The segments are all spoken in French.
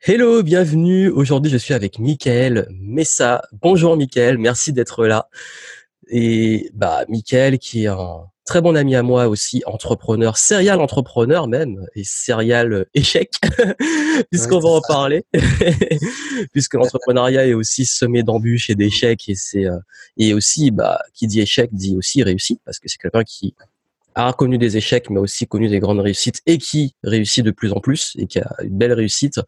Hello, bienvenue. Aujourd'hui, je suis avec Mickaël Messa. Bonjour Mickaël, merci d'être là. Et bah Mickaël qui est un très bon ami à moi aussi, entrepreneur, serial entrepreneur même, et serial échec, puisqu'on va en parler, puisque l'entrepreneuriat est aussi semé d'embûches et d'échecs, et c'est euh, et aussi bah qui dit échec dit aussi réussite, parce que c'est quelqu'un qui a connu des échecs, mais aussi connu des grandes réussites et qui réussit de plus en plus et qui a une belle réussite.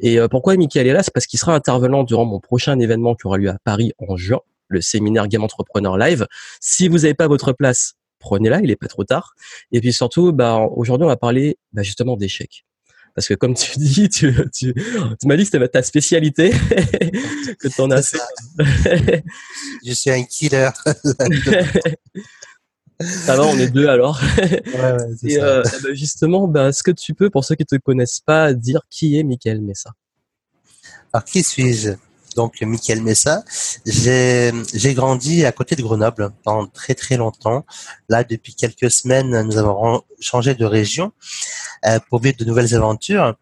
Et euh, pourquoi Michael est là? C'est parce qu'il sera intervenant durant mon prochain événement qui aura lieu à Paris en juin, le séminaire Game Entrepreneur Live. Si vous n'avez pas votre place, prenez-la, il est pas trop tard. Et puis surtout, bah, aujourd'hui, on va parler bah, justement d'échecs. Parce que comme tu dis, tu, tu, tu m'as dit que c'était ta spécialité, que tu en as. Je suis un killer. Ça va, on est deux alors. Ouais, ouais, et euh, eh ben, justement, ben, est-ce que tu peux, pour ceux qui ne te connaissent pas, dire qui est Michael Messa? Alors, qui suis-je? Donc, Michael Messa, j'ai grandi à côté de Grenoble pendant très très longtemps. Là, depuis quelques semaines, nous avons changé de région euh, pour vivre de nouvelles aventures.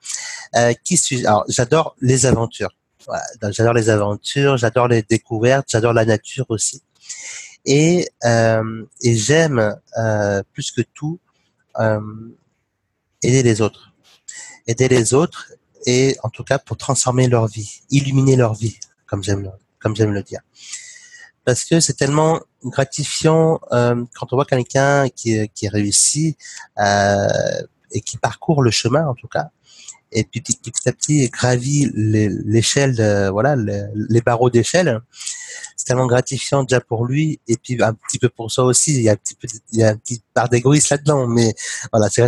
Euh, qui suis-je? Alors, j'adore les aventures. j'adore les aventures, j'adore les découvertes, j'adore la nature aussi et, euh, et j'aime euh, plus que tout euh, aider les autres, aider les autres et en tout cas pour transformer leur vie, illuminer leur vie, comme j'aime comme j'aime le dire. Parce que c'est tellement gratifiant euh, quand on voit quelqu'un qui, qui réussit euh, et qui parcourt le chemin en tout cas, et puis petit, à petit gravit l'échelle, voilà, les barreaux d'échelle c'est tellement gratifiant déjà pour lui et puis un petit peu pour soi aussi. Il y a un petit peu, il y a un petit part d'égoïsme là-dedans, mais voilà, c'est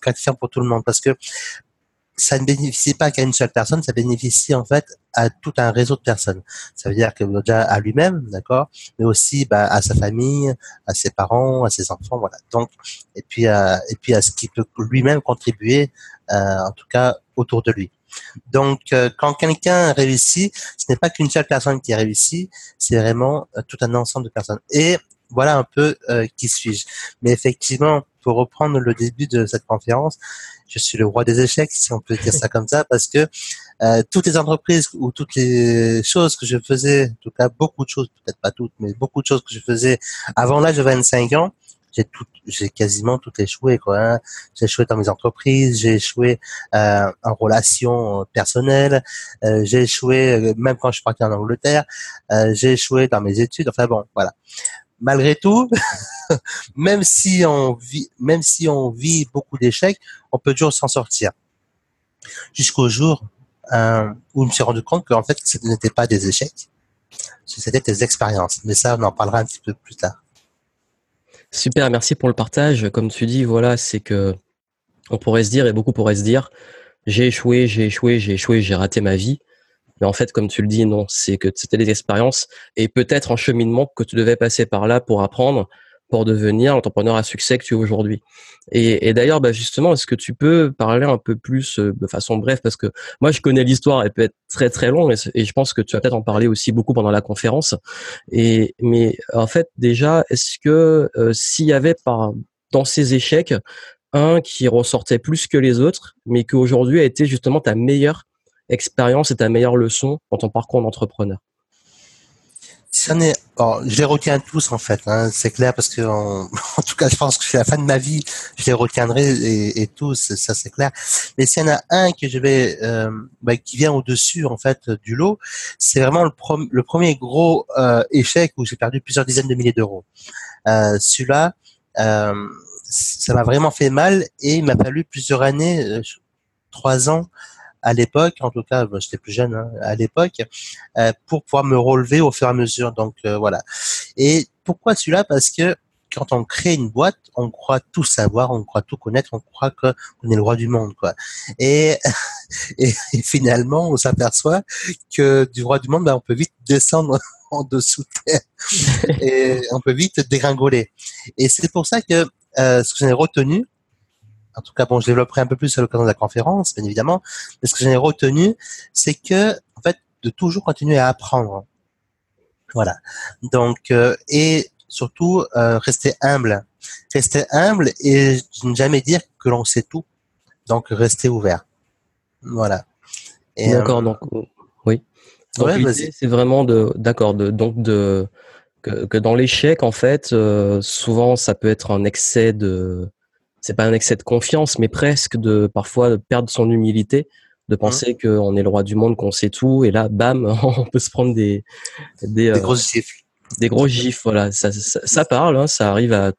gratifiant pour tout le monde parce que ça ne bénéficie pas qu'à une seule personne, ça bénéficie en fait à tout un réseau de personnes. Ça veut dire que déjà à lui-même, d'accord, mais aussi bah, à sa famille, à ses parents, à ses enfants, voilà. Donc et puis à, et puis à ce qui peut lui-même contribuer, euh, en tout cas autour de lui. Donc, euh, quand quelqu'un réussit, ce n'est pas qu'une seule personne qui a réussi, c'est vraiment euh, tout un ensemble de personnes. Et voilà un peu euh, qui suis-je. Mais effectivement, pour reprendre le début de cette conférence, je suis le roi des échecs, si on peut dire ça comme ça, parce que toutes les entreprises ou toutes les choses que je faisais, en tout cas beaucoup de choses, peut-être pas toutes, mais beaucoup de choses que je faisais avant l'âge de 25 ans, j'ai tout, j'ai quasiment tout échoué quoi. Hein. J'ai échoué dans mes entreprises, j'ai échoué euh, en relations euh, personnelles, euh, j'ai échoué euh, même quand je suis parti en Angleterre, euh, j'ai échoué dans mes études. Enfin bon, voilà. Malgré tout, même si on vit, même si on vit beaucoup d'échecs, on peut toujours s'en sortir. Jusqu'au jour euh, où je me suis rendu compte qu'en fait, ce n'était pas des échecs, c'était des expériences. Mais ça, on en parlera un petit peu plus tard. Super, merci pour le partage. Comme tu dis, voilà, c'est que on pourrait se dire, et beaucoup pourraient se dire, j'ai échoué, j'ai échoué, j'ai échoué, j'ai raté ma vie. Mais en fait, comme tu le dis, non, c'est que c'était des expériences et peut-être un cheminement que tu devais passer par là pour apprendre, pour devenir l'entrepreneur à succès que tu es aujourd'hui. Et, d'ailleurs, bah justement, est-ce que tu peux parler un peu plus euh, de façon brève parce que moi je connais l'histoire, elle peut être très très longue et, je pense que tu vas peut-être en parler aussi beaucoup pendant la conférence. Et mais en fait, déjà, est-ce que euh, s'il y avait par dans ces échecs un qui ressortait plus que les autres, mais qu'aujourd'hui a été justement ta meilleure expérience et ta meilleure leçon dans ton parcours d'entrepreneur? Ça n'est, je les retiens tous en fait, hein, c'est clair parce que en, tout cas, je pense que c'est la fin de ma vie, je les retiendrai et, et tous, ça c'est clair. Mais s'il y en a un que je vais, euh, bah, qui vient au dessus en fait du lot, c'est vraiment le, le, premier gros euh, échec où j'ai perdu plusieurs dizaines de milliers d'euros. Euh, Celui-là, euh, ça m'a vraiment fait mal et il m'a fallu plusieurs années, euh, trois ans à l'époque, en tout cas, j'étais plus jeune hein, à l'époque, euh, pour pouvoir me relever au fur et à mesure. Donc euh, voilà. Et pourquoi celui-là? Parce que quand on crée une boîte, on croit tout savoir, on croit tout connaître, on croit qu'on est le roi du monde, quoi. Et, et, finalement, on s'aperçoit que du roi du monde, ben, on peut vite descendre en dessous terre et on peut vite dégringoler. Et c'est pour ça que euh, ce que j'en ai retenu, en tout cas, bon, je développerai un peu plus à l'occasion de la conférence, bien évidemment. Mais ce que j'en ai retenu, c'est que, en fait, de toujours continuer à apprendre. Voilà. Donc, euh, et surtout, euh, rester humble. Rester humble et ne jamais dire que l'on sait tout. Donc, rester ouvert. Voilà. D'accord, donc oui. Donc c'est vraiment de, d'accord, de, donc de que, que dans l'échec, en fait, souvent ça peut être un excès de, c'est pas un excès de confiance, mais presque de parfois perdre son humilité de mmh. penser qu'on est le roi du monde, qu'on sait tout, et là, bam, on peut se prendre des des, des grosses gifles. Des gros gifles, voilà. Ça, ça, parle, hein, ça arrive à,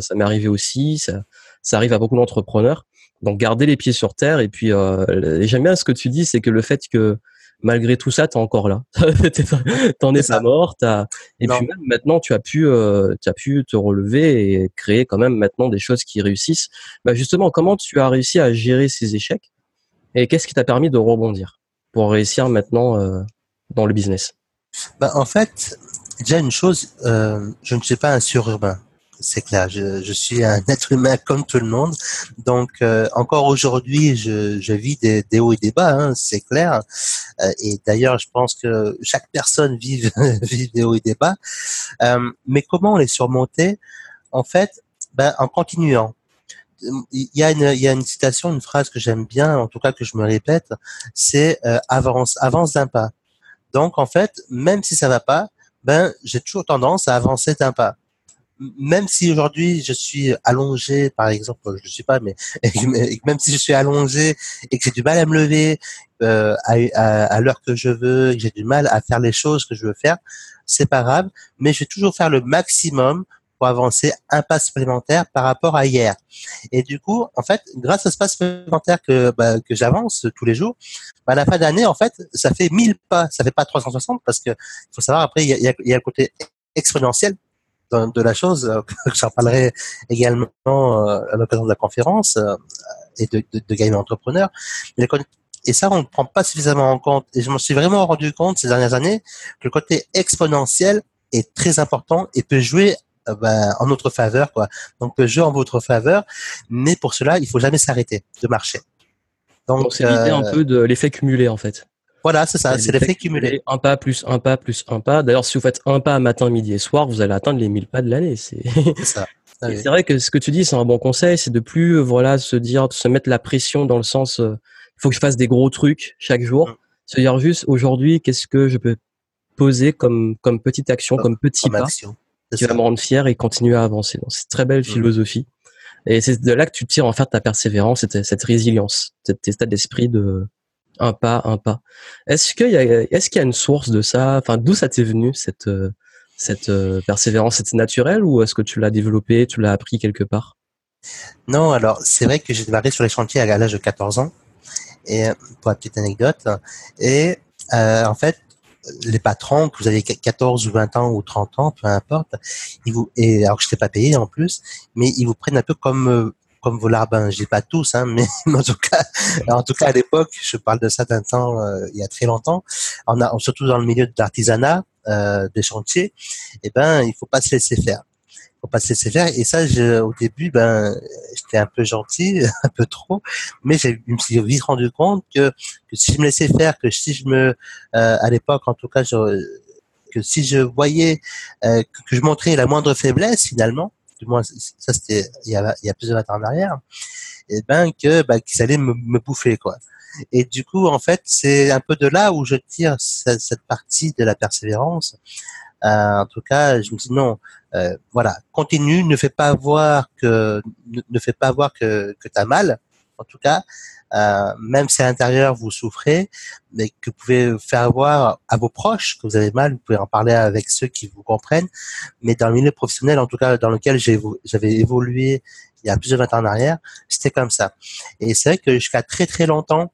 ça m'est arrivé aussi, ça, ça arrive à beaucoup d'entrepreneurs. Donc, garder les pieds sur terre. Et puis, euh, j'aime bien ce que tu dis, c'est que le fait que malgré tout ça, t'es encore là. T'en es pas mort. As... Et puis même maintenant, tu as pu, euh, tu as pu te relever et créer quand même maintenant des choses qui réussissent. Bah justement, comment tu as réussi à gérer ces échecs et qu'est-ce qui t'a permis de rebondir pour réussir maintenant euh, dans le business? Bah, En fait, déjà une chose, euh, je ne suis pas un sururbain. C'est clair, je, je, suis un être humain comme tout le monde. Donc euh, encore aujourd'hui, je, je, vis des, des, hauts et des bas, hein, c'est clair. Euh, et d'ailleurs, je pense que chaque personne vit, des hauts et des bas. Euh, mais comment les surmonter? En fait, ben, en continuant il y a une il y a une citation, une phrase que j'aime bien, en tout cas que je me répète, c'est euh, avance avance d'un pas. Donc en fait, même si ça va pas, ben j'ai toujours tendance à avancer d'un pas. Même si aujourd'hui je suis allongé, par exemple, je ne sais pas, mais même si je suis allongé et que j'ai du mal à me lever euh, à, à, l'heure que je veux, que j'ai du mal à faire les choses que je veux faire, c'est pas grave. Mais je vais toujours faire le maximum avancer un pas supplémentaire par rapport à hier. Et du coup, en fait, grâce à ce pas supplémentaire que, bah, que j'avance tous les jours, bah, à la fin d'année, en fait, ça fait 1000 pas, ça fait pas 360 parce que faut savoir après, il y a, il y a, le côté exponentiel de, la chose, euh, j'en parlerai également euh, à l'occasion de la conférence euh, et de, de, de Game Entrepreneur. Et ça, on ne prend pas suffisamment en compte. Et je me suis vraiment rendu compte ces dernières années que le côté exponentiel est très important et peut jouer ben, en notre faveur, quoi. Donc le jeu en votre faveur, mais pour cela, il faut jamais s'arrêter de marcher. Donc c'est l'idée un peu de l'effet cumulé en fait. Voilà, c'est ça, c'est l'effet cumulé. Un pas plus un pas plus un pas. D'ailleurs, si vous faites un pas matin, midi et soir, vous allez atteindre les 1000 pas de l'année. C'est ça. C'est vrai que ce que tu dis, c'est un bon conseil, c'est de plus voilà se dire, se mettre la pression dans le sens, il euh, faut que je fasse des gros trucs chaque jour. Mm. Se dire juste aujourd'hui, qu'est-ce que je peux poser comme comme petite action, comme, petit pas qui va me rendre fier et continuer à avancer. Donc, c'est très belle mmh. philosophie. Et c'est de là que tu tires en fait ta persévérance, cette, cette résilience, cet état d'esprit de un pas, un pas. Est-ce qu'il y a, est-ce y a une source de ça? Enfin, d'où ça t'est venu cette cette euh, persévérance? C'était naturel ou est-ce que tu l'as développé, tu l'as appris quelque part? Non, alors c'est vrai que j'ai démarré sur les chantiers à l'âge de 14 ans. Et pour la petite anecdote, et euh, en fait, les patrons, que vous avez 14 ou 20 ans ou 30 ans, peu importe, ils vous, et alors que je ne pas payé en plus, mais ils vous prennent un peu comme euh, comme. Je dis pas tous, hein, mais en tout cas, en tout cas à l'époque, je parle de ça d'un temps, euh, il y a très longtemps, on a, surtout dans le milieu de l'artisanat, euh, des chantiers, eh ben, il faut pas se laisser faire faut pas se laisser faire. Et ça, je, au début, ben, j'étais un peu gentil, un peu trop, mais je me suis vite rendu compte que, que si je me laissais faire, que si je me, euh, à l'époque, en tout cas, je, que si je voyais euh, que, je montrais la moindre faiblesse, finalement, du moins, ça c'était il y a, il y a plusieurs années en arrière, et eh ben que, ben, qu'ils allaient me, bouffer, quoi. Et du coup, en fait, c'est un peu de là où je tire cette, partie de la persévérance. Euh, en tout cas, je me dis non, euh, voilà, continue, ne fais pas voir que ne, fais pas voir que que t'as mal. En tout cas, euh, même si à l'intérieur vous souffrez, mais que vous pouvez faire voir à vos proches que vous avez mal, vous pouvez en parler avec ceux qui vous comprennent. Mais dans le milieu professionnel, en tout cas dans lequel j'avais évolué il y a plusieurs années en arrière, c'était comme ça. Et c'est vrai que jusqu'à très très longtemps,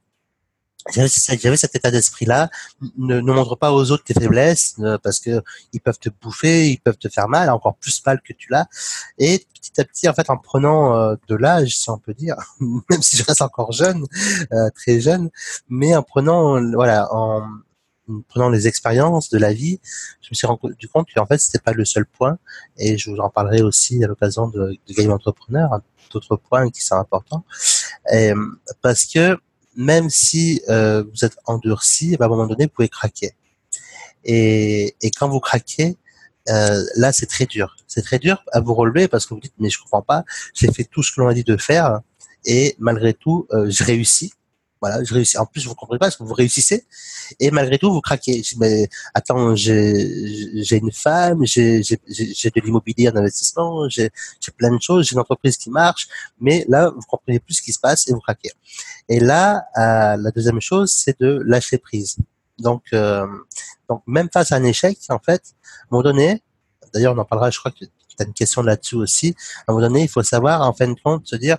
j'avais cet état d'esprit-là. Ne, ne, montre pas aux autres tes faiblesses parce que ils peuvent te bouffer, ils peuvent te faire mal, encore plus mal que tu l'as. Et petit à petit, en fait, en prenant euh, de l'âge, si on peut dire, même si je reste encore jeune, euh, très jeune, mais en prenant, voilà, en, prenant les expériences de la vie, je me suis rendu compte qu'en fait, c'était pas le seul point. Et je vous en parlerai aussi à l'occasion de, de Game Entrepreneur, d'autres points qui sont importants. Et, parce que même si euh, vous êtes endurci, à un moment donné, vous pouvez craquer. Et, quand vous craquez, euh, là, c'est très dur. C'est très dur à vous relever parce que vous dites, mais je comprends pas, j'ai fait tout ce que l'on a dit de faire et malgré tout, euh, je réussis. Voilà, je réussis. En plus, vous comprenez pas parce que vous réussissez et malgré tout, vous craquez. mais attends, j'ai une femme, j'ai de l'immobilier en investissement, j'ai plein de choses, j'ai une entreprise qui marche, mais là, vous comprenez plus ce qui se passe et vous craquez. Et là, euh, la deuxième chose, c'est de lâcher prise. Donc, euh, donc même face à un échec, en fait, à un moment donné, d'ailleurs, on en parlera. Je crois que tu as une question là-dessus aussi. À un moment donné, il faut savoir, en fin de compte, se dire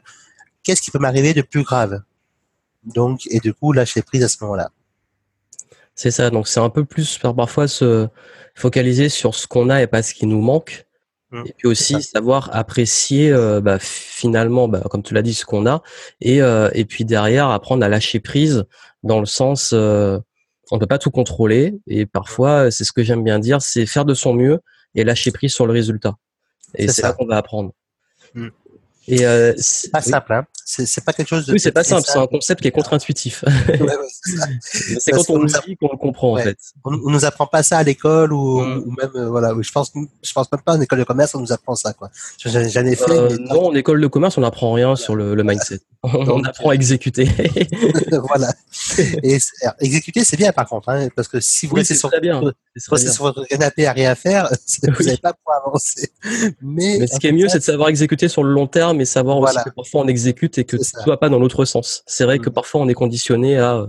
qu'est-ce qui peut m'arriver de plus grave? Donc, et du coup, lâcher prise à ce moment-là. C'est ça. Donc, c'est un peu plus parfois se focaliser sur ce qu'on a et pas ce qui nous manque. Mmh. et puis aussi savoir apprécier euh, bah, finalement, bah, comme tu l'as dit, ce qu'on a, et, euh, et puis derrière apprendre à lâcher prise dans le sens, euh, on peut pas tout contrôler, et parfois c'est ce que j'aime bien dire, c'est faire de son mieux et lâcher prise sur le résultat. Et c'est là qu'on va apprendre. Mmh. Et euh, c'est pas simple, hein. C'est pas quelque chose de. Oui, c'est pas simple. C'est un concept qui est contre-intuitif. c'est quand on nous dit qu'on le comprend en fait. On, nous apprend pas ça à l'école ou, mm. ou, même euh, voilà. Je pense, je pense même pas en école de commerce on nous apprend ça quoi. J'en ai fait. Euh, non, en école de commerce on n'apprend rien sur le, le mindset. on apprend à exécuter. voilà. Et exécuter c'est bien par contre, hein, parce que si vous restez sur, bien. sur votre canapé à rien faire, vous n'allez pas pouvoir avancer. Mais, Mais ce qui est mieux, c'est de savoir exécuter sur le long terme mais savoir aussi que parfois on exécute et que tout va pas dans l'autre sens. C'est vrai que mm. parfois on est conditionné à.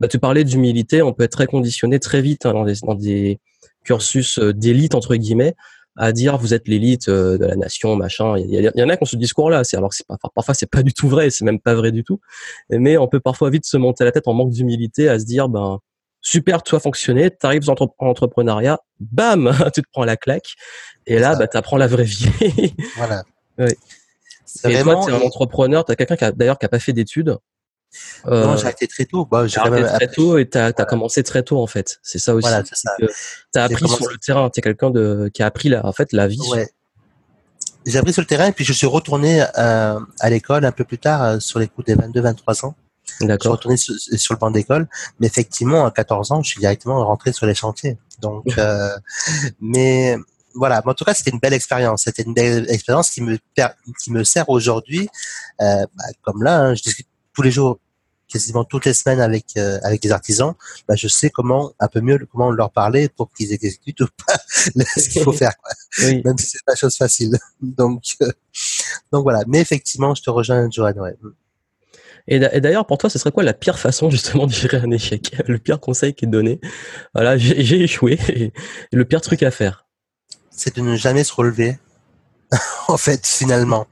Bah, tu parlais d'humilité, on peut être très conditionné très vite hein, dans, des, dans des cursus euh, d'élite entre guillemets à dire vous êtes l'élite euh, de la nation machin. Il y, en a qui ont ce discours là c'est alors c'est pas parfois c'est pas du tout vrai c'est même pas vrai du tout. Mais on peut parfois vite se monter la tête en manque d'humilité à se dire ben super toi fonctionner t'arrives en entrepreneuriat bam tu te prends la claque. Et là bah t'apprends la vraie vie. Voilà et toi, tu es un entrepreneur, tu as quelqu'un qui a d'ailleurs qui a pas fait d'études. Euh, non, j'ai arrêté très tôt. Bah, j'ai arrêté très tôt et tu as, commencé très tôt en fait. C'est ça aussi. Voilà, Tu as appris sur le terrain. Tu es quelqu'un de qui a appris la, en fait la vie. Ouais. J'ai appris sur le terrain et puis je suis retourné euh, à l'école un peu plus tard euh, sur les coups des 22-23 ans. D'accord. Je suis retourné sur, sur le banc d'école, mais effectivement à 14 ans, je suis directement rentré sur les chantiers. Donc, euh, mais voilà, en tout cas, c'était une belle expérience. C'était une belle expérience qui me qui me sert aujourd'hui. Euh, bah, comme là, hein, je discute tous les jours, quasiment toutes les semaines avec euh, avec des artisans. Bah, je sais comment un peu mieux comment leur parler pour qu'ils exécutent ou pas ce qu'il faut faire. Même si c'est pas chose facile. Donc euh, donc voilà. Mais effectivement, je te rejoins, Johan. Ouais. Et d'ailleurs, pour toi, ce serait quoi la pire façon justement de gérer un échec? Le pire conseil qui est donné? Voilà, j'ai échoué. Et le pire truc à faire c'est de ne jamais se relever. en fait, finalement,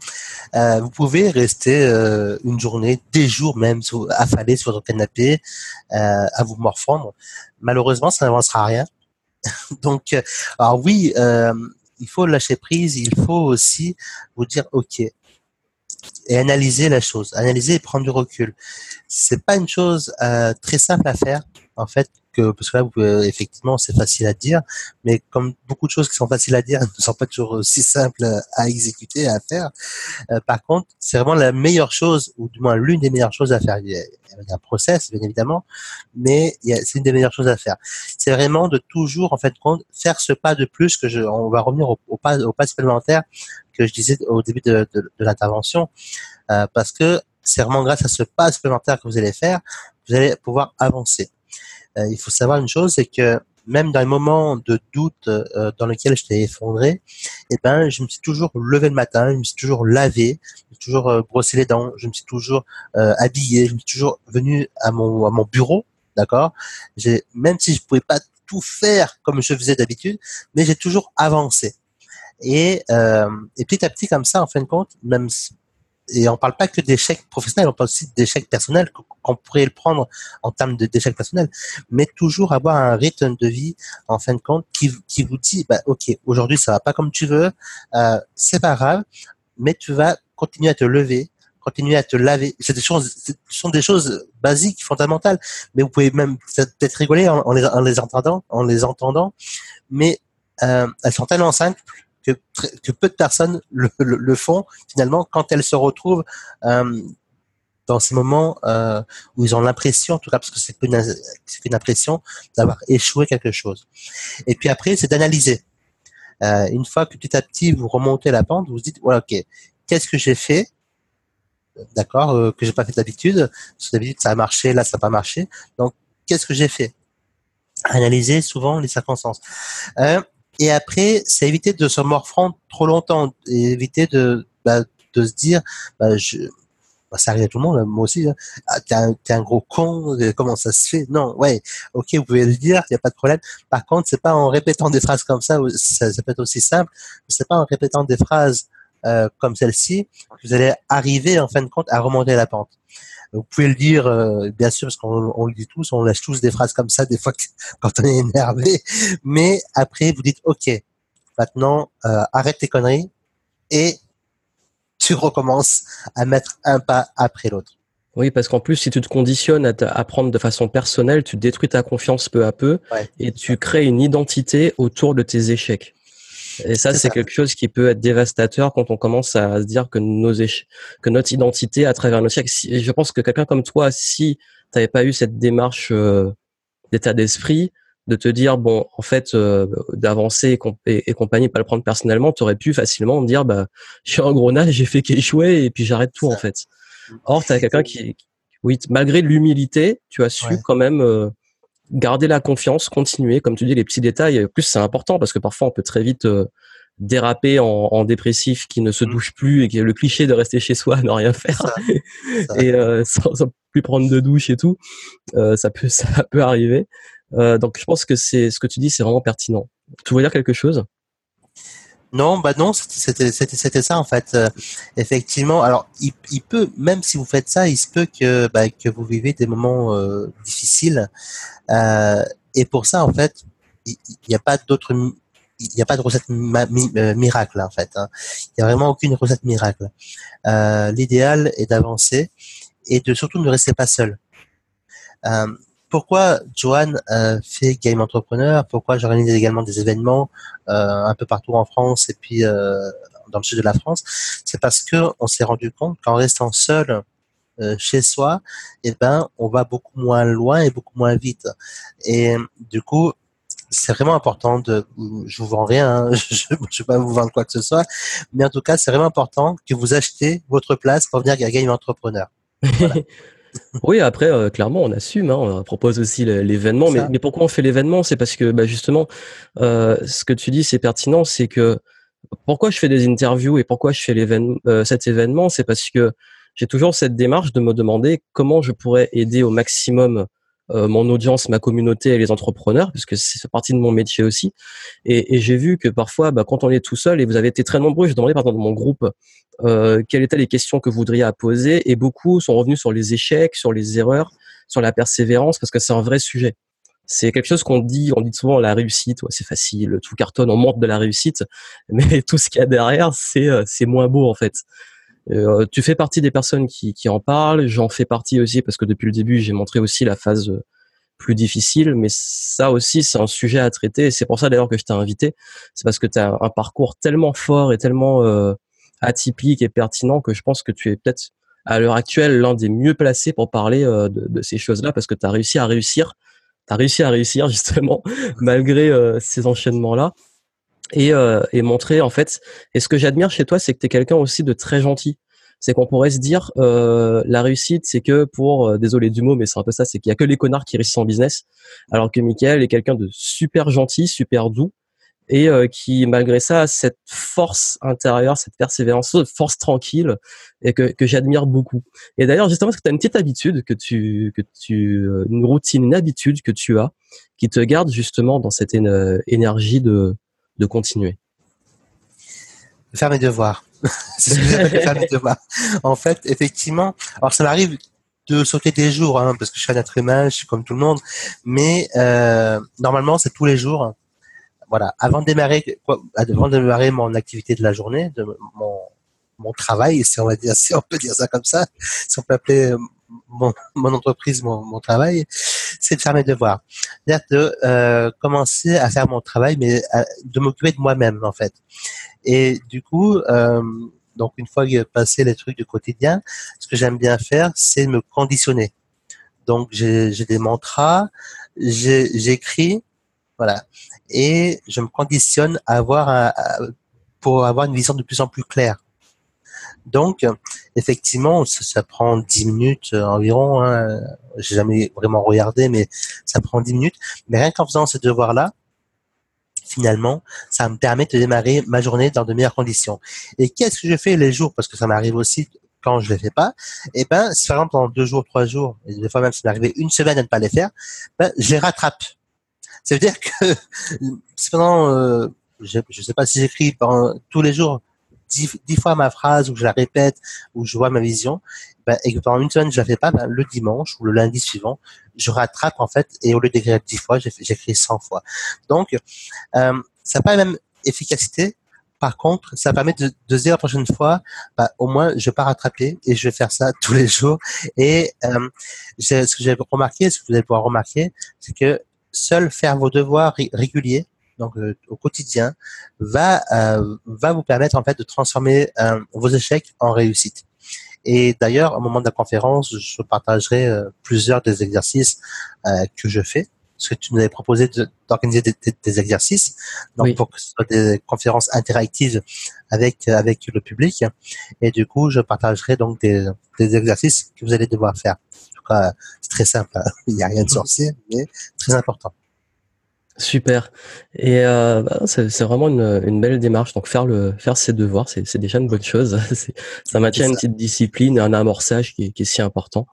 euh, vous pouvez rester euh, une journée, des jours même, affalé sur votre canapé, euh, à vous morfondre. Malheureusement, ça n'avancera rien. Donc, alors oui, il faut lâcher prise. Il faut aussi vous dire OK et analyser la chose, analyser et prendre du recul. C'est pas une chose très simple à faire en fait parce que là, vous effectivement, c'est facile à dire, mais comme beaucoup de choses qui sont faciles à dire ne sont pas toujours aussi simples à exécuter, à faire. Euh, par contre, c'est vraiment la meilleure chose, ou du moins l'une des meilleures choses à faire. Il y a, un process, bien évidemment, mais c'est une des meilleures choses à faire. C'est vraiment de toujours, en fait, faire ce pas de plus que je, on va revenir au, pas, au pas supplémentaire que je disais au début de, de, de l'intervention, euh, parce que c'est vraiment grâce à ce pas supplémentaire que vous allez faire, vous allez pouvoir avancer. Euh, il faut savoir une chose, c'est que même dans les moments de doute euh, dans lesquels je t'ai effondré, eh ben, je me suis toujours levé le matin, je me suis toujours lavé, je me suis toujours euh, brossé les dents, je me suis toujours habillé, je me suis toujours venu à mon à mon bureau, d'accord? Même si je pouvais pas tout faire comme je faisais d'habitude, mais j'ai toujours avancé. Et, et petit à petit comme ça, en fin de compte, même et on parle pas que d'échecs professionnels, on parle aussi d'échecs personnels, qu'on pourrait le prendre en termes d'échecs personnels, mais toujours avoir un rythme de vie, en fin de compte, qui, qui vous dit, bah, ok, aujourd'hui ça va pas comme tu veux, euh, c'est pas grave, mais tu vas continuer à te lever, continuer à te laver. C'est des choses, ce sont des choses basiques, fondamentales, mais vous pouvez même peut-être rigoler en, les, en les entendant, en les entendant, mais euh, elles sont tellement simples que, peu de personnes le, font finalement quand elles se retrouvent euh, dans ces moments euh, où ils ont l'impression, en tout cas parce que c'est une, une impression d'avoir échoué quelque chose. Et puis après, c'est d'analyser. Euh, une fois que petit à petit vous remontez la pente, vous vous dites voilà ok, qu'est-ce que j'ai fait d'accord, euh, que j'ai pas fait d'habitude. D'habitude, ça a marché, là, ça n'a pas marché. Donc, qu'est-ce que j'ai fait? Analyser souvent les circonstances. Euh, et après, c'est éviter de se morfondre trop longtemps, et éviter de, bah, de se dire, bah, je, bah, ça arrive à tout le monde, moi aussi. Hein. Ah, t'es un, gros con, euh, comment ça se fait? Non, ouais, ok, vous pouvez le dire, il n'y a pas de problème. Par contre, c'est pas en répétant des phrases comme ça, ça, ça peut être aussi simple, mais c'est pas en répétant des phrases euh, comme celle-ci que vous allez arriver en fin de compte à remonter la pente. Vous pouvez le dire, euh, bien sûr, parce qu'on on le dit tous, on lâche tous des phrases comme ça des fois quand on est énervé, mais après vous dites, ok, maintenant euh, arrête tes conneries et tu recommences à mettre un pas après l'autre. Oui, parce qu'en plus, si tu te conditionnes à apprendre de façon personnelle, tu détruis ta confiance peu à peu et tu crées une identité autour de tes échecs. Et ça, c'est quelque chose qui peut être dévastateur quand on commence à se dire que nos que notre identité à travers nos échecs. je pense que quelqu'un comme toi, si tu n'avais pas eu cette démarche euh, d'état d'esprit, de te dire bon en fait euh, d'avancer et, et, compagnie pas le prendre personnellement tu aurais pu facilement me dire bah je suis un gros nage j'ai fait qu'échouer et puis j'arrête tout en fait. Or tu as quelqu'un qui oui malgré l'humilité tu as su quand même euh, garder la confiance continuer. Comme tu dis les petits détails plus c'est important parce que parfois on peut très vite euh, déraper en, en, dépressif qui ne se mmh. douche plus et qui est le cliché de rester chez soi ne rien faire. Et sans, sans, plus prendre de douche et tout ça peut ça peut arriver. Euh, donc je pense que c'est ce que tu dis, c'est vraiment pertinent. Tu voulais dire quelque chose? Non, bah non, c'était c'était ça en fait. Euh, effectivement, alors il, il, peut même si vous faites ça, il se peut que bah, que vous vivez des moments euh, difficiles. Euh, et pour ça, en fait, il n'y a pas d'autre il n'y a pas de recette euh, miracle en fait. Hein. Il n'y a vraiment aucune recette miracle. Euh, L'idéal est d'avancer et de surtout ne rester pas seul. Euh, pourquoi Johan euh, fait Game Entrepreneur? Pourquoi j'organise également des événements euh, un peu partout en France et puis euh, dans le sud de la France? C'est parce que on s'est rendu compte qu'en restant seul chez soi, eh ben, on va beaucoup moins loin et beaucoup moins vite. Et du coup, c'est vraiment important de, je vous vends rien, hein, je ne vais pas vous vendre quoi que ce soit, mais en tout cas, c'est vraiment important que vous achetez votre place pour venir à Game Entrepreneur. Voilà. Oui, après, euh, clairement, on assume. Hein, on propose aussi l'événement. Mais, mais, pourquoi on fait l'événement? C'est parce que, bah, justement, euh, ce que tu dis, c'est pertinent. C'est que pourquoi je fais des interviews et pourquoi je fais l'événement, euh, cet événement, c'est parce que j'ai toujours cette démarche de me demander comment je pourrais aider au maximum euh, mon audience, ma communauté et les entrepreneurs, parce que c'est partie de mon métier aussi. Et, j'ai vu que parfois, bah, quand on est tout seul, et vous avez été très nombreux, je demandais par exemple dans mon groupe euh, quelles étaient les questions que vous voudriez poser, et beaucoup sont revenus sur les échecs, sur les erreurs, sur la persévérance, parce que c'est un vrai sujet. C'est quelque chose qu'on dit, on dit souvent la réussite, c'est facile, tout cartonne, on monte de la réussite, mais tout ce qu'il y a derrière, c'est euh, c'est moins beau en fait. Euh, tu fais partie des personnes qui, qui en parlent, j'en fais partie aussi parce que depuis le début j'ai montré aussi la phase euh, plus difficile, mais ça aussi c'est un sujet à traiter et c'est pour ça d'ailleurs que je t'ai invité, c'est parce que tu as un parcours tellement fort et tellement euh, atypique et pertinent que je pense que tu es peut-être à l'heure actuelle l'un des mieux placés pour parler de, de, ces choses-là parce que tu as réussi à réussir, tu as réussi à réussir justement malgré ces enchaînements-là et, euh, et montrer en fait. Et ce que j'admire chez toi, c'est que tu es quelqu'un aussi de très gentil. C'est qu'on pourrait se dire euh, la réussite, c'est que pour euh, désolé du mot, mais c'est un peu ça, c'est qu'il y a que les connards qui réussissent en business, alors que Michael est quelqu'un de super gentil, super doux et euh, qui malgré ça a cette force intérieure, cette persévérance, cette force tranquille et que, que j'admire beaucoup. Et d'ailleurs justement parce que tu as une petite habitude que tu que tu euh, une routine, une habitude que tu as qui te garde justement dans cette énergie de de continuer Faire mes devoirs. c'est ce que j'appelle faire mes devoirs. En fait, effectivement, alors ça m'arrive de sauter des jours, hein, parce que je suis un être humain, je suis comme tout le monde, mais euh, normalement c'est tous les jours. Voilà, avant de démarrer, avant de démarrer mon activité de la journée, de mon, mon travail, si on va dire, si on peut dire ça comme ça, si on peut appeler mon, mon entreprise, mon, mon travail, c'est de faire mes devoirs. C'est-à-dire de euh, commencer à faire mon travail, mais de m'occuper de moi-même en fait. Et du coup, euh, donc une fois passé les trucs du quotidien, ce que j'aime bien faire, c'est me conditionner. Donc j'ai des mantras, j'écris, voilà, et je me conditionne à avoir un, pour avoir une vision de plus en plus claire. Donc, effectivement, ça, prend 10 minutes environ. Hein. J'ai jamais vraiment regardé, mais ça prend 10 minutes. Mais rien qu'en faisant ces devoirs-là, finalement, ça me permet de démarrer ma journée dans de meilleures conditions. Et qu'est-ce que je fais les jours? Parce que ça m'arrive aussi quand je les fais pas. Et eh ben, si par exemple pendant deux jours, trois jours, et des fois même ça m'est arrivé une semaine à ne pas les faire, ben, je les rattrape. Ça veut dire que pendant, euh, je ne sais pas si j'écris tous les jours dix, fois ma phrase ou je la répète ou je vois ma vision, ben, et que pendant une semaine je la fais pas, ben, le dimanche ou le lundi suivant, je rattrape en fait et au lieu d'écrire dix fois, j'écris 100 fois. Donc, euh, ça n'a pas la même efficacité. Par contre, ça permet de, de dire la prochaine fois, ben, au moins, je vais pas rattraper et je vais faire ça tous les jours. Et euh, ce que j'ai remarqué, ce que vous allez pouvoir remarquer, c'est que seul faire vos devoirs réguliers, donc euh, au quotidien, va euh, va vous permettre en fait de transformer euh, vos échecs en réussite. Et d'ailleurs, au moment de la conférence, je partagerai plusieurs des exercices que je fais. Parce que tu nous avais proposé d'organiser des, des, exercices, donc pour que ce soit des conférences interactives avec avec le public. Et du coup, je partagerai donc des, des exercices que vous allez devoir faire. En tout cas, c'est très simple. Hein. Il n'y a rien de sorcier, mais très important. Super. Et euh, bah, c'est vraiment une, une, belle démarche. Donc faire le faire ses devoirs, c'est déjà une bonne chose. ça maintient une petite discipline, un amorçage qui est, qui est si important.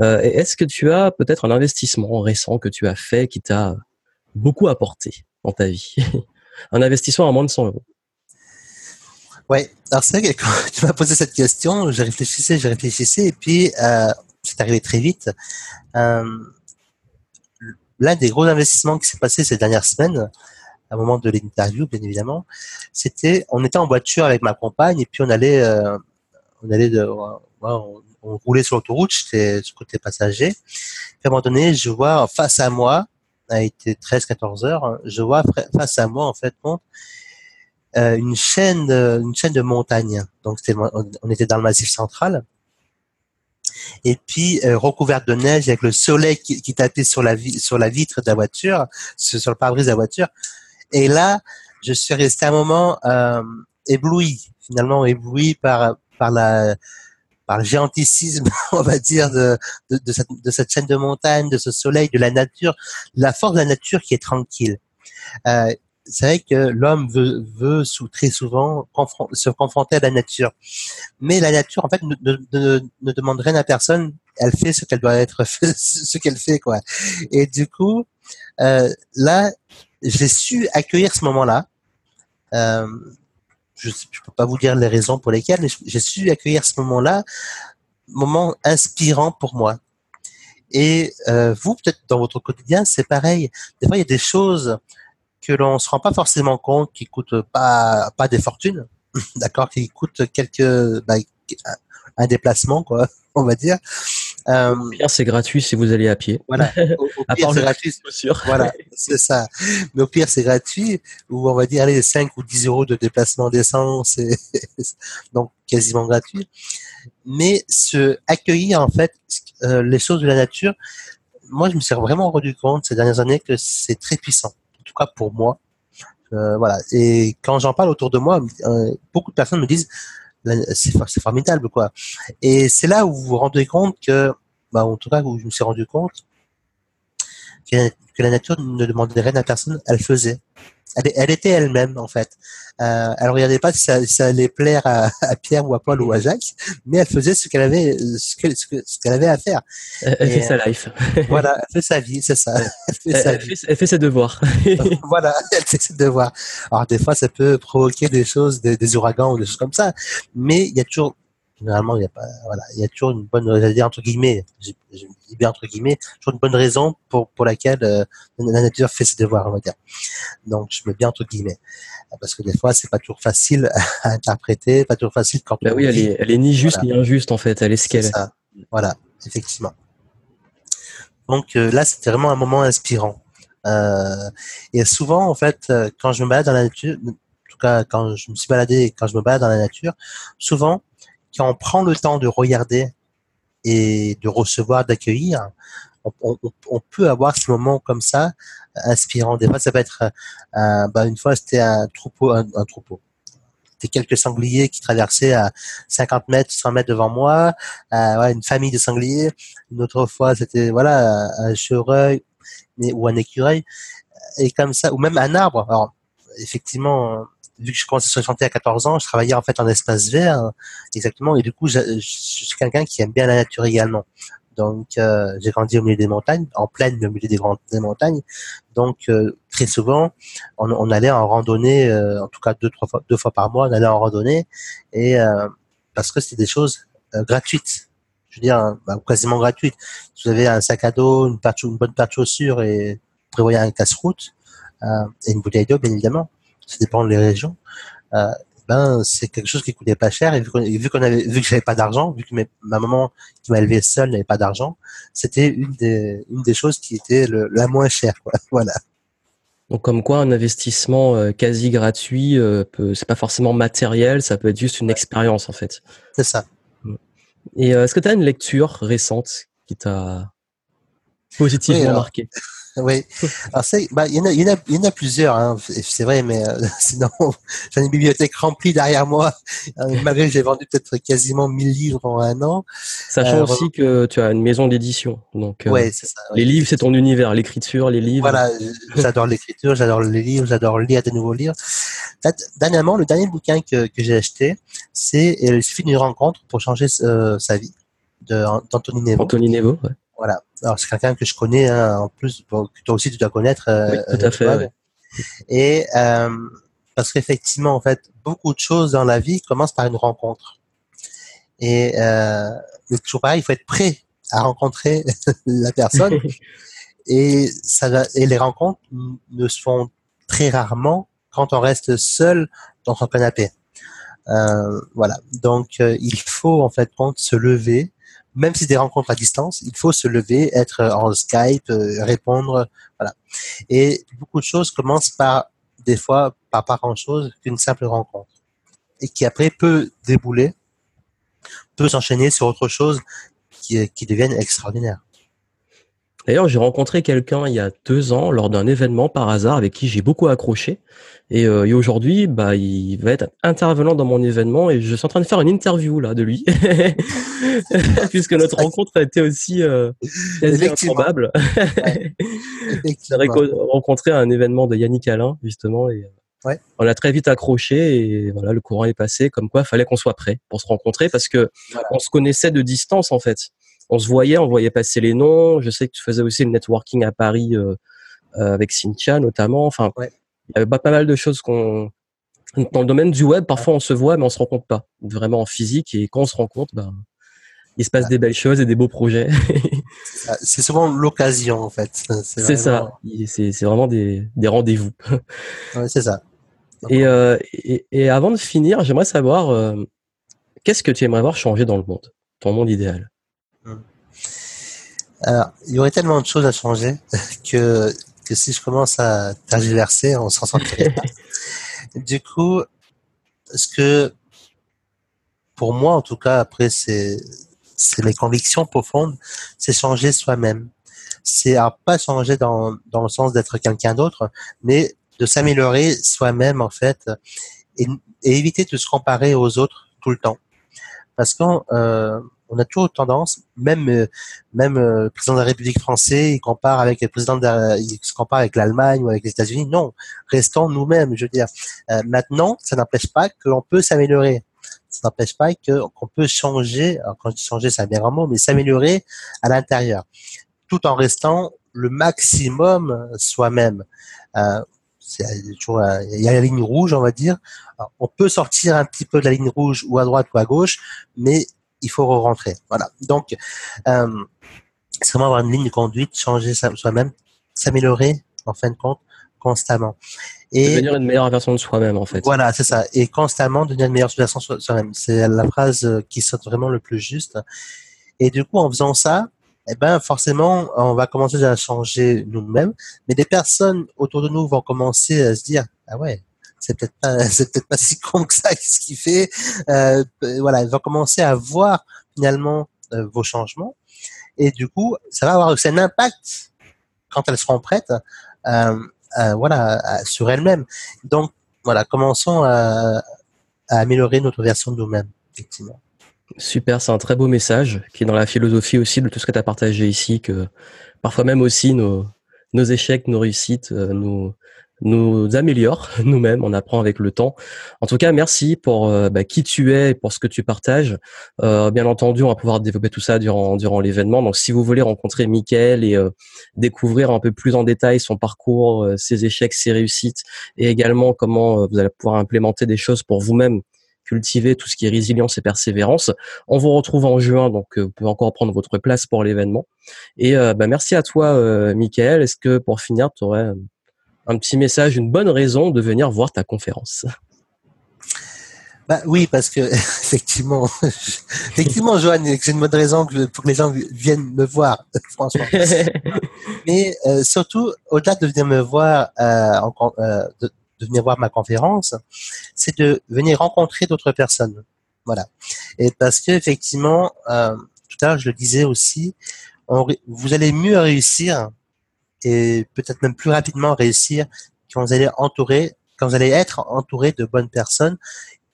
Euh, Est-ce que tu as peut-être un investissement récent que tu as fait qui t'a beaucoup apporté dans ta vie? Un investissement à moins de 100 euros. Ouais. Alors c'est vrai que quand tu m'as posé cette question, j'ai réfléchissais, j'ai réfléchissais, et puis euh, c'est arrivé très vite. Euh, l'un des gros investissements qui s'est passé ces dernières semaines, à un moment de l'interview, bien évidemment, c'était, on était en voiture avec ma compagne et puis on allait, euh, on allait de, on, roulait sur l'autoroute, j'étais sur côté passager. Puis à un moment donné, je vois face à moi, a été 13-14 heures, je vois face à moi en fait euh, une chaîne, une chaîne de montagnes. Donc on était dans le massif central et puis euh, recouverte de neige avec le soleil qui, qui tapait sur la, vitre de la voiture, sur, le pare-brise de la voiture. Et là, je suis resté un moment euh, ébloui, finalement ébloui par par la par le géanticisme, on va dire, de, de, de, cette, de cette chaîne de montagne, de ce soleil, de la nature, la force de la nature qui est tranquille. Euh, c'est vrai que l'homme veut, veut sous, très souvent se confronter à la nature. Mais la nature, en fait, ne, ne, ne demande rien à personne. Elle fait ce qu'elle doit être, ce qu'elle fait, quoi. Et du coup, euh, là, j'ai su accueillir ce moment-là. Euh, je ne peux pas vous dire les raisons pour lesquelles, mais j'ai su accueillir ce moment-là, moment inspirant pour moi. Et euh, vous, peut-être dans votre quotidien, c'est pareil. Des fois, il y a des choses que l'on se rend pas forcément compte, qui coûtent pas pas des fortunes, d'accord, qui coûtent quelques bah, un déplacement quoi, on va dire. Euh, au pire, c'est gratuit si vous allez à pied. Voilà. Au, pire, c'est gratuit. Voilà, c'est ça. Mais au pire, c'est gratuit, ou on va dire, allez, 5 ou 10 euros de déplacement d'essence, donc quasiment gratuit. Mais se accueillir, en fait, euh, les choses de la nature, moi, je me suis vraiment rendu compte ces dernières années que c'est très puissant tout cas pour moi. Euh, voilà. Et quand j'en parle autour de moi, euh, beaucoup de personnes me disent c'est formidable quoi. Et c'est là où vous vous rendez compte que, bah, en tout cas où je me suis rendu compte que, que la nature ne demandait rien à personne, elle faisait elle, était elle-même en fait. Euh, elle regardait pas si ça, allait plaire à, Pierre ou à Paul ou à Jacques, mais elle faisait ce qu'elle avait, ce qu'elle, avait à faire. Elle, fait sa life. voilà, elle fait sa vie, c'est ça. Elle fait, ses devoirs. voilà, elle fait ses devoirs. Alors des fois, ça peut provoquer des choses, des, des ouragans ou des choses comme ça, mais il y a toujours généralement il y a pas voilà il y a toujours une bonne dire entre guillemets je, dis bien entre guillemets toujours une bonne raison pour pour laquelle euh, la nature fait ses devoirs on va dire. Donc je mets bien entre guillemets. Parce que des fois c'est pas toujours facile à interpréter pas toujours facile quand bah oui elle est elle est ni juste ni injuste en fait elle est ce qu'elle est, voilà effectivement. Donc euh, là c'était vraiment un moment inspirant. Euh, et souvent en fait quand je me balade dans la nature en tout cas quand je me suis baladé quand je me balade dans la nature souvent quand on prend le temps de regarder et de recevoir, d'accueillir, on, peut avoir ce moment comme ça, inspirant. Des ça peut être, euh, bah, une fois, c'était un troupeau, un, troupeau. des quelques sangliers qui traversaient à 50 mètres, 100 mètres devant moi, euh, une famille de sangliers. Une autre fois, c'était voilà un chevreuil ou un écureuil, et comme ça, ou même un arbre. Alors, effectivement, vu que je commençais à chanter à 14 ans, je travaillais en fait en espace vert, exactement, et du coup, je, suis quelqu'un qui aime bien la nature également. Donc, euh, j'ai grandi au milieu des montagnes, en pleine au milieu des grandes des montagnes. Donc, euh, très souvent, on, on, allait en randonnée, euh, en tout cas deux, trois fois, deux fois par mois, on allait en randonnée, et parce que c'était des choses gratuites. Je veux dire, hein, bah, quasiment gratuites. Vous avez un sac à dos, une, une bonne paire de chaussures et prévoyez un casse-route et une bouteille d'eau, bien évidemment. Ça dépend des régions. Euh, ben c'est quelque chose qui coûtait pas cher et vu qu'on avait vu que j'avais pas d'argent vu que ma maman qui m'a élevé seule n'avait pas d'argent c'était une des une des choses qui était le, la moins chère quoi. Voilà. Donc comme quoi un investissement euh, quasi gratuit euh, c'est pas forcément matériel ça peut être juste une expérience en fait. C'est ça. Et est-ce que tu as une lecture récente qui t'a positivement marqué? oui. Alors c'est, bah, il y en a, il y en a, il y en a plusieurs, hein, c'est vrai, mais euh, sinon, j'ai une bibliothèque remplie derrière moi. Euh, malgré que j'ai vendu peut-être quasiment 1000 livres en un an. Sachant euh, aussi que tu as une maison d'édition, donc ouais, c'est ça, les livres, c'est ton univers, l'écriture, les livres. Voilà, j'adore l'écriture, j'adore les livres, j'adore lire des nouveaux livres. Dernièrement, le dernier bouquin que, que j'ai acheté, c'est Il suffit d'une rencontre pour changer sa vie d'Anthony Nevo. Anthony Nevo, ouais. Voilà. Alors c'est quelqu'un que je connais hein, en plus, que toi aussi tu dois connaître. Euh, tout à fait. Et euh, parce qu'effectivement, en fait, beaucoup de choses dans la vie commencent par une rencontre. Et euh, toujours pareil, il faut être prêt à rencontrer la personne. et ça et les rencontres ne se font très rarement quand on reste seul dans son canapé. Euh, voilà. Donc, euh, il faut en fait se lever, même si des rencontres à distance, il faut se lever, être en Skype, euh, répondre, voilà. Et beaucoup de choses commencent par des fois par pas grand chose qu'une simple rencontre et qui après peut débouler, peut s'enchaîner sur autre chose qui, qui deviennent extraordinaires. D'ailleurs, j'ai rencontré quelqu'un il y a deux ans lors d'un événement par hasard avec qui j'ai beaucoup accroché. Et, euh, et aujourd'hui, bah, il va être intervenant dans mon événement et je suis en train de faire une interview là de lui, puisque notre rencontre a été aussi euh, quasi improbable. j'ai rencontré à un événement de Yannick Alain justement et euh, ouais. on a très vite accroché et voilà, le courant est passé. Comme quoi, fallait qu'on soit prêt pour se rencontrer parce que on se connaissait de distance en fait on se voyait, on voyait passer les noms. Je sais que tu faisais aussi le networking à Paris euh, euh, avec Cynthia notamment. Enfin, il y avait pas, pas mal de choses qu'on dans le domaine du web. Parfois, on se voit, mais on se rencontre pas vraiment en physique. Et quand on se rencontre, ben, il se passe des belles choses et des beaux projets. c'est souvent l'occasion en fait. C'est ça. C'est vraiment des, des rendez-vous. c'est ça. Et, euh, et, et, avant de finir, j'aimerais savoir euh, qu'est-ce que tu aimerais voir changer dans le monde, ton monde idéal? Alors, il y aurait tellement de choses à changer que, que si je commence à tergiverser, on s'en sortirait pas. du coup, ce que, pour moi, en tout cas, après, c'est, c'est mes convictions profondes, c'est changer soi-même. C'est à pas changer dans, dans le sens d'être quelqu'un d'autre, mais de s'améliorer soi-même, en fait, et, et, éviter de se comparer aux autres tout le temps. Parce qu'on, euh, on a toujours tendance, même euh, même euh, le président de la République français, il compare avec le président de il se compare avec l'Allemagne ou avec les États-Unis. Non, restons nous-mêmes. Je veux dire, euh, maintenant, ça n'empêche pas que l'on peut s'améliorer. Ça n'empêche pas qu'on peut changer. Alors, quand je dis changer, c'est un bien mot, mais s'améliorer à l'intérieur, tout en restant le maximum soi-même. Euh, toujours, il y a la ligne rouge, on va dire. on peut sortir un petit peu de la ligne rouge ou à droite ou à gauche, mais il faut re-rentrer. Voilà. Donc, euh, c'est vraiment avoir une ligne de conduite, changer soi-même, s'améliorer en fin de compte constamment. Et devenir une meilleure version de soi-même en fait. Voilà, c'est ça. Et constamment devenir une meilleure version de soi-même. C'est la phrase euh, qui saute vraiment le plus juste. Et du coup, en faisant ça, eh ben forcément, on va commencer à changer nous-mêmes, mais des personnes autour de nous vont commencer à se dire ah ouais, c'est peut-être pas c'est peut-être pas si con que ça qu'est-ce qu'il fait. Euh, voilà elles vont commencer à voir finalement euh, vos changements. Et du coup ça va avoir aussi un impact quand elles seront prêtes euh, voilà sur elles-mêmes. Donc voilà commençons à, améliorer notre version de nous-mêmes, effectivement. Super, c'est un très beau message qui est dans la philosophie aussi de tout ce que tu as partagé ici, que parfois même aussi nos, nos échecs, nos réussites euh, nous, améliore nous-mêmes, on apprend avec le temps. En tout cas, merci pour euh, bah, qui tu es et pour ce que tu partages. Euh, bien entendu, on va pouvoir développer tout ça durant durant l'événement. Donc, si vous voulez rencontrer Mickaël et euh, découvrir un peu plus en détail son parcours, ses échecs, ses réussites, et également comment vous allez pouvoir implémenter des choses pour vous-même cultiver tout ce qui est résilience et persévérance. On vous retrouve en juin, donc vous pouvez encore prendre votre place pour l'événement. Et bah, merci à toi, euh, Michael. Est-ce que pour finir, tu aurais un petit message, une bonne raison de venir voir ta conférence. Bah oui, parce que effectivement, effectivement, Joanne, c'est une bonne raison pour que les gens viennent me voir, franchement. Mais euh, surtout, au-delà de venir me voir, euh, euh, de, venir voir ma conférence, c'est de venir rencontrer d'autres personnes. Voilà. Et parce que effectivement, tout à l'heure je le disais aussi, vous allez mieux réussir et peut-être même plus rapidement réussir quand vous allez entourer, quand vous allez être entouré de bonnes personnes,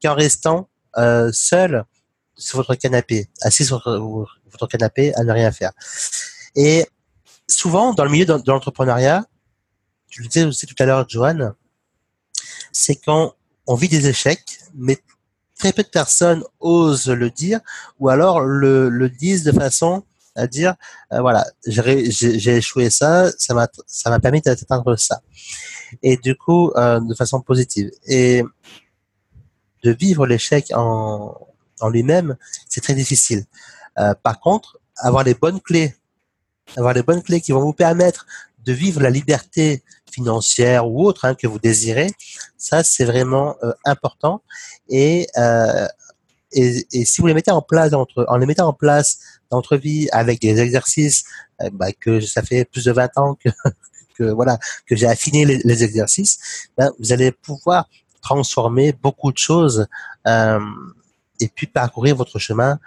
qu'en restant euh, seul sur votre canapé, assis sur votre canapé à ne rien faire. Et souvent, dans le milieu de, l'entrepreneuriat, je le disais aussi tout à l'heure, Joanne, c'est quand on vit des échecs, mais très peu de personnes osent le dire, ou alors le, le disent de façon à dire euh, voilà j'ai échoué ça ça m'a ça m'a permis d'atteindre ça. Et du coup euh, de façon positive. Et de vivre l'échec en en lui-même c'est très difficile. Euh, par contre avoir les bonnes clés avoir les bonnes clés qui vont vous permettre de vivre la liberté financière ou autre hein, que vous désirez, ça c'est vraiment important. Et et, et, si vous les mettez en place entre, en les mettant en place vie avec des exercices, euh, bah, que ça fait plus de 20 ans que, que voilà que j'ai affiné les, les exercices, ben, vous allez pouvoir transformer beaucoup de choses euh, et puis parcourir votre chemin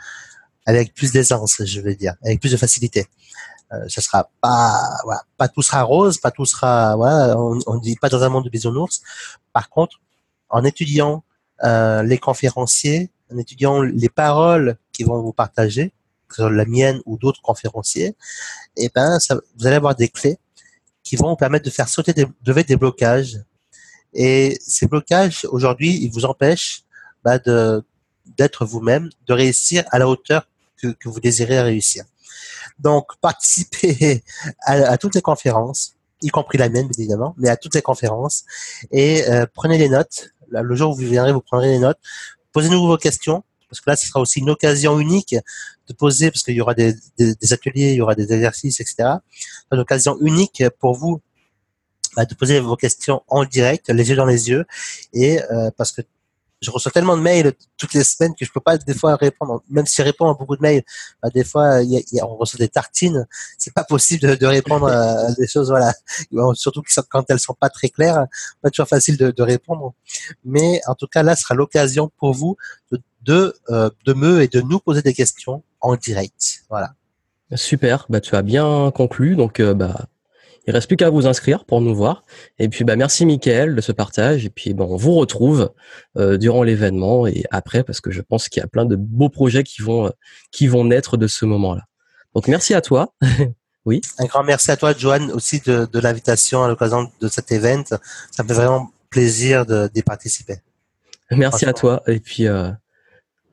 avec plus d'aisance, je veux dire, avec plus de facilité. Euh, ça sera pas, voilà, pas tout sera rose, pas tout sera, voilà, on, on dit pas dans un monde de bisounours. Par contre, en étudiant euh, les conférenciers, en étudiant les paroles qu'ils vont vous partager, que ce soit la mienne ou d'autres conférenciers, et eh ben, vous allez avoir des clés qui vont vous permettre de faire sauter des, de, des blocages. Et ces blocages, aujourd'hui, ils vous empêchent bah, d'être vous-même, de réussir à la hauteur que, vous désirez réussir. Donc, participez à, toutes les conférences, y compris la mienne, évidemment, mais à toutes les conférences, et euh, prenez les notes. Le jour où vous viendrez, vous prendrez les notes Posez-nous vos questions, parce que là, ce sera aussi une occasion unique de poser, parce qu'il y aura des, ateliers, il y aura des exercices, etc. Une occasion unique pour vous bah, de poser vos questions en direct, les yeux dans les yeux, et euh, parce que je reçois tellement de mails toutes les semaines que je peux pas des fois répondre. Même si je réponds à beaucoup de mails, bah, des fois y y a, on reçoit des tartines. C'est pas possible de, de répondre à des choses, voilà. Surtout quand elles sont pas très claires, pas toujours facile de, de répondre. Mais en tout cas, là, sera l'occasion pour vous de de, euh, de me et de nous poser des questions en direct. Voilà. Super, bah tu as bien conclu, donc euh, bah il reste plus qu'à vous inscrire pour nous voir. Et puis, bah, merci Mickaël de ce partage. Et puis, bon, on vous retrouve euh, durant l'événement et après, parce que je pense qu'il y a plein de beaux projets qui vont euh, qui vont naître de ce moment-là. Donc, merci à toi. oui. Un grand merci à toi, Joanne, aussi de, de l'invitation à l'occasion de cet événement. Ça me fait vraiment plaisir d'y participer. Merci à toi. Et puis, euh,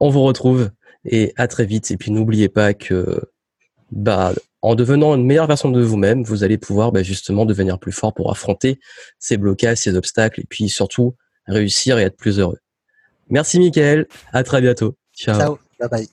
on vous retrouve et à très vite. Et puis, n'oubliez pas que bah, en devenant une meilleure version de vous-même, vous allez pouvoir bah, justement devenir plus fort pour affronter ces blocages, ces obstacles, et puis surtout réussir et être plus heureux. Merci Mickaël, à très bientôt. Ciao. Ciao, bye bye.